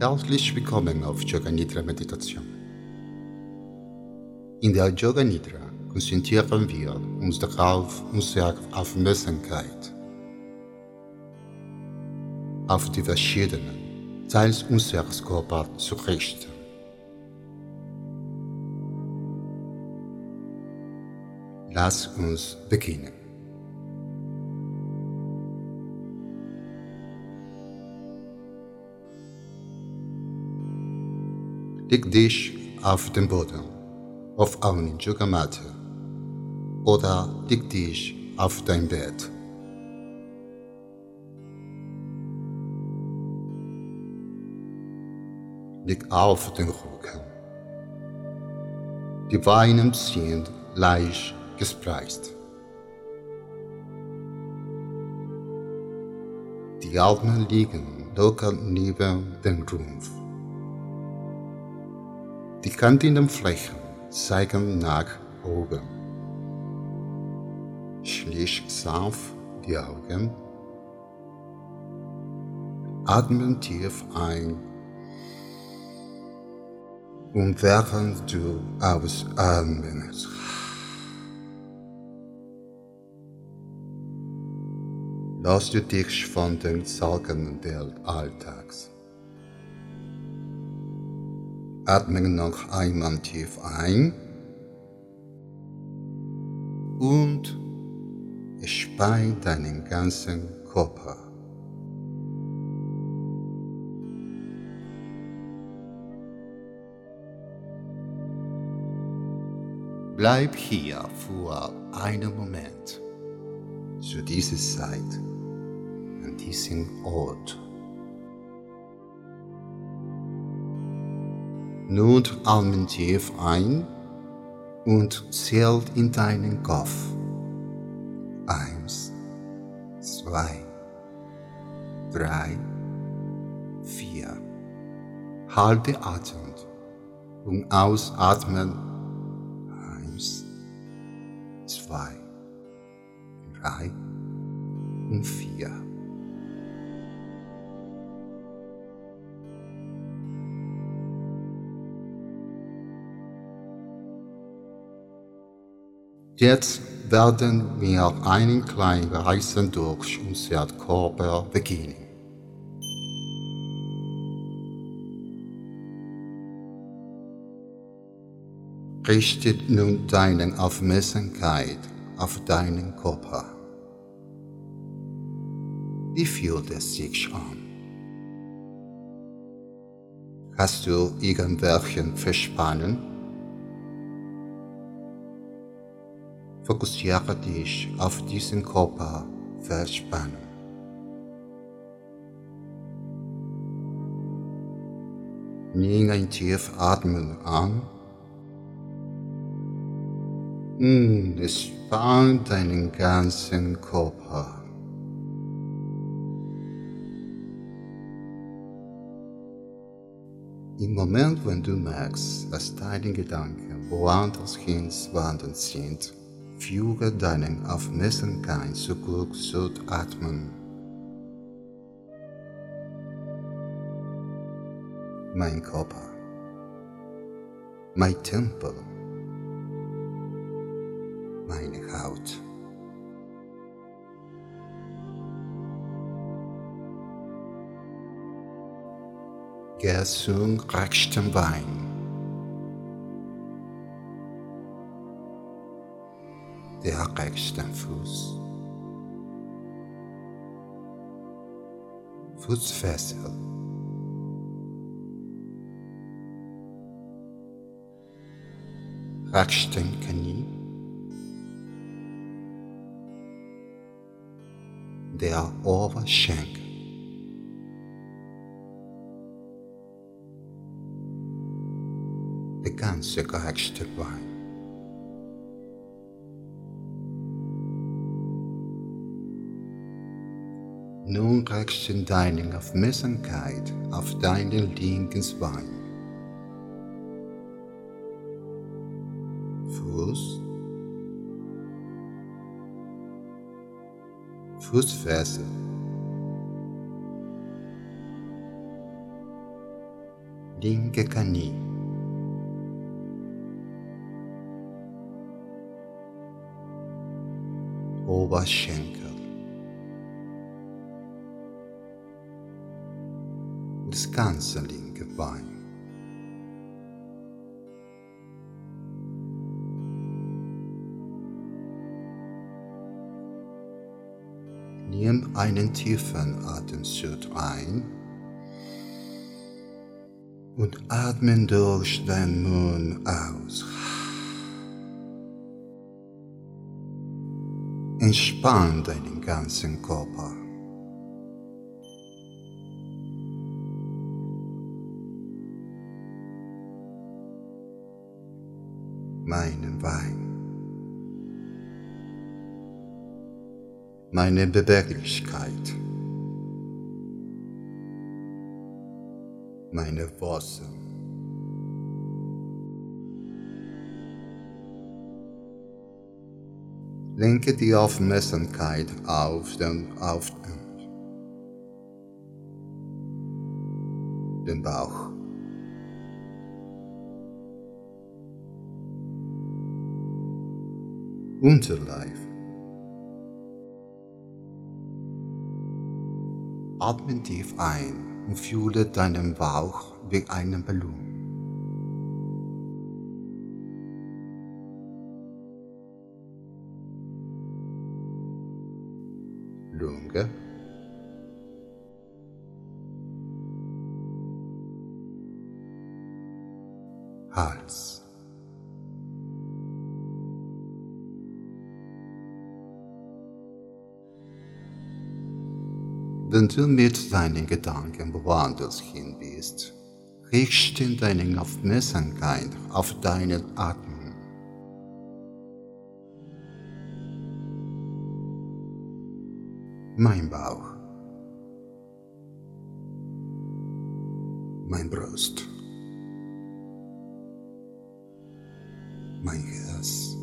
Herzlich willkommen auf Yoga Nidra Meditation. In der Yoga Nidra konzentrieren wir uns darauf, unsere Aufmerksamkeit auf die verschiedenen Teile unseres Körpers zu richten. Lass uns beginnen. Leg dich auf den Boden, auf eine Yogamatte oder leg dich auf dein Bett. Leg auf den Rücken. Die Beine sind leicht gespreizt. Die Arme liegen locker neben dem Rumpf. Die kantigen Flächen zeigen nach oben. Schließ sanft die Augen. Atme tief ein und während du ausatmest, lass du dich von den Sorgen des Alltags. Atme noch einmal tief ein. Und spann deinen ganzen Körper. Bleib hier für einen Moment. Zu dieser Zeit, an diesem Ort. Nun atmen tief ein und zählt in deinen Kopf. Eins, zwei, drei, vier. Halte Atem und ausatmen. Eins, zwei, drei und vier. Jetzt werden wir einen kleinen Reisen durch unser Körper beginnen. Richte nun deine Aufmerksamkeit auf deinen Körper. Wie fühlt es sich an? Hast du irgendwelchen Verspannen? Fokussiere dich auf diesen Körper verspannen. Nimm ein tief Atmen an. Und entspann deinen ganzen Körper. Im Moment, wenn du merkst, dass deine Gedanken woanders hin wandern sind, Füge deinen Aufmerksamkeit zurück zu Atmen. Mein Körper, mein Tempel, meine Haut. Geh zum rechten Bein. Der rechte Fuß. Fußfessel. Rechten Knie. Der Oberschenkel. Der ganze rechte Bein. Nun reichst du deine Aufmerksamkeit auf deinen linken Bein. Fuß, Fußfessel, linke Knie, Oberschenkel, linke Bein. Nimm einen tiefen Atemzug ein und atmen durch deinen Mund aus. Entspann deinen ganzen Körper. Meine Beweglichkeit. Meine Wurzeln. Lenke die Aufmerksamkeit auf den, auf den Bauch. Unterleib. Atme tief ein und fühle deinen Bauch wie einen Ballon. Wenn du mit deinen Gedanken woanders hin bist, richte deine Aufmerksamkeit auf deinen Atem. Mein Bauch. Mein Brust. Mein Herz.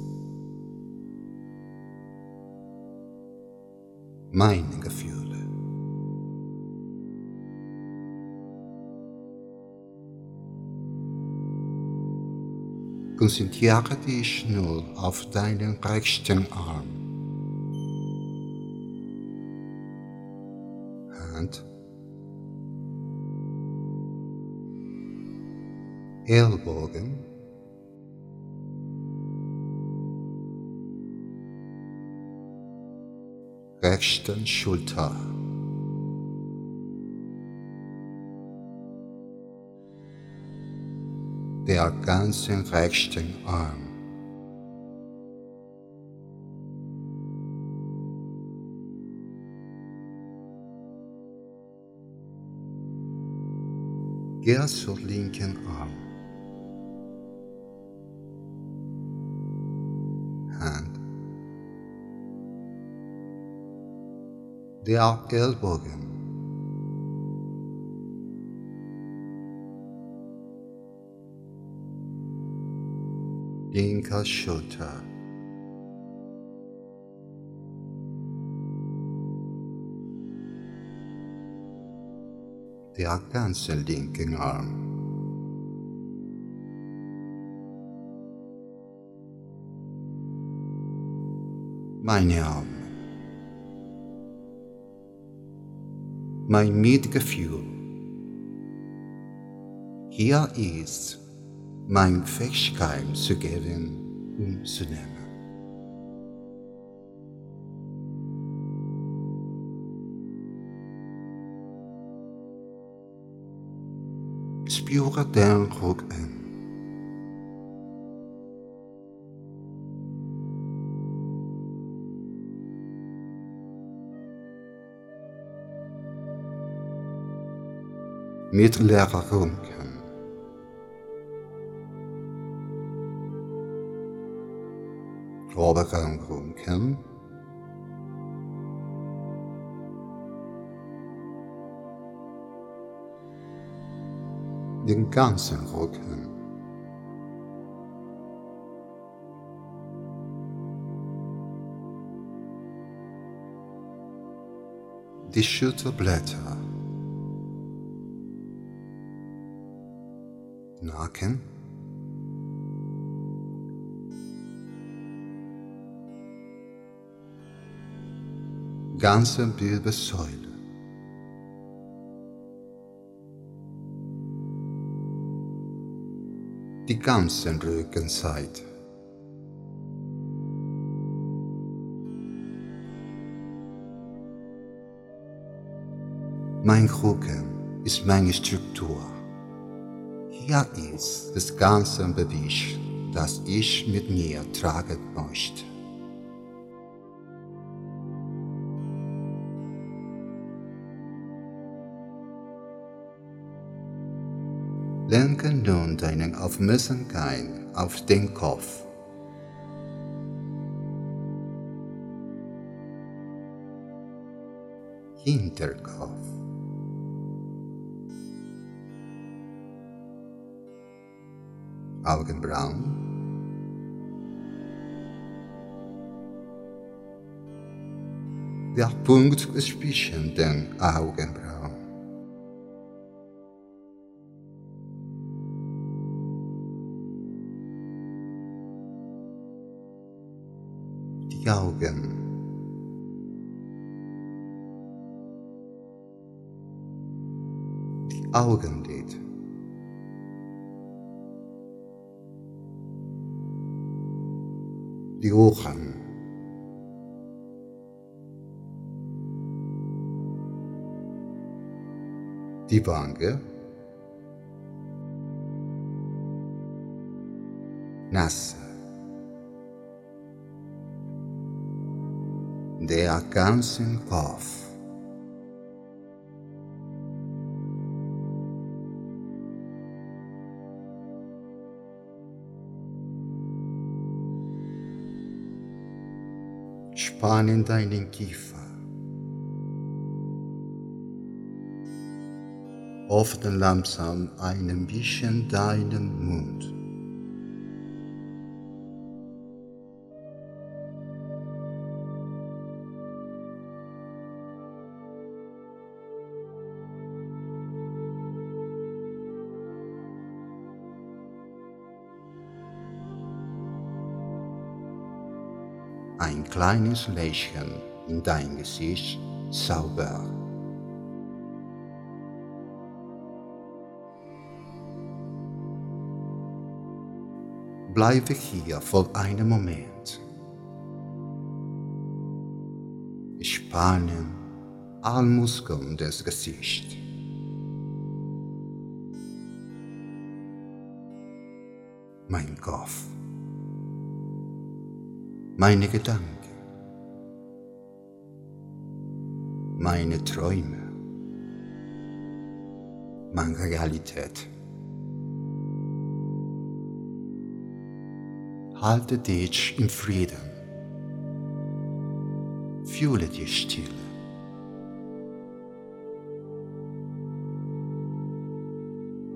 Meine Gefühle. Konzentriere dich nur auf deinen rechten Arm. Hand. Ellbogen. Rechten Schulter. Der ganzen rechten Arm. Geh zur linken Arm. Hand. Der Ellbogen. Linker Schulter. Der ganze linken Arm. Meine Arme. Mein Mitgefühl. Hier ist mein Fähigkeit zu geben und zu nehmen. Spüre den Rücken. Mittlerer Rücken. Torbegang Kern. Den ganzen Rücken. Die Schulterblätter. Nacken. Ganze Wirbelsäule. Die ganze Rückenseite. Mein Rücken ist meine Struktur. Hier ist das ganze Gewicht, das ich mit mir tragen möchte. Lenke nun deine Aufmerksamkeit auf den Kopf. Hinterkopf. Augenbrauen. Der Punkt zwischen den Augenbrauen. Augen. Die Augenlid. Die Ohren. Die Wange. Nase. Der ganze Kopf. Spannen deinen Kiefer. Öffne langsam ein bisschen deinen Mund. Kleines Lächeln in dein Gesicht sauber. Bleibe hier für einen Moment. Spannen alle Muskeln des Gesichts. Mein Kopf. Meine Gedanken. Meine Träume. Meine Realität. Halte dich im Frieden. Fühle die Stille.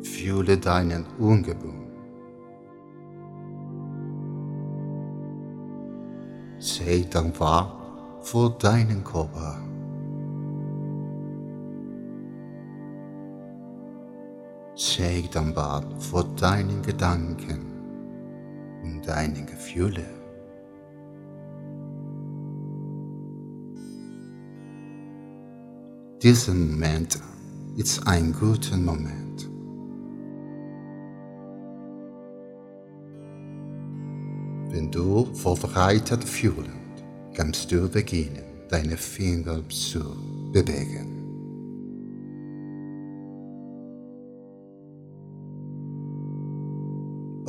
Fühle deinen Ungebung. Sei dankbar für deinen Körper. Sei dankbar für deine Gedanken und deine Gefühle. Dieser Moment ist ein guter Moment. Wenn du vorbereitet fühlst, kannst du beginnen, deine Finger zu bewegen.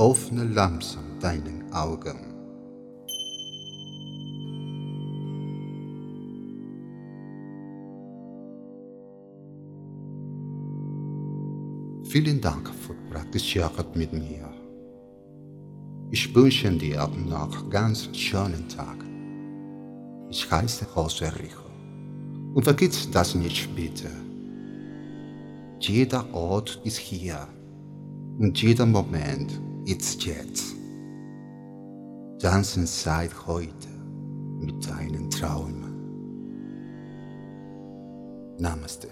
Öffne langsam deine Augen. Vielen Dank für Praktizieren mit mir. Ich wünsche dir noch ganz schönen Tag. Ich heiße José Rico. Und vergiss das nicht bitte. Jeder Ort ist hier und jeder Moment ist jetzt. Tanzen seit heute mit deinen Träumen. Namaste.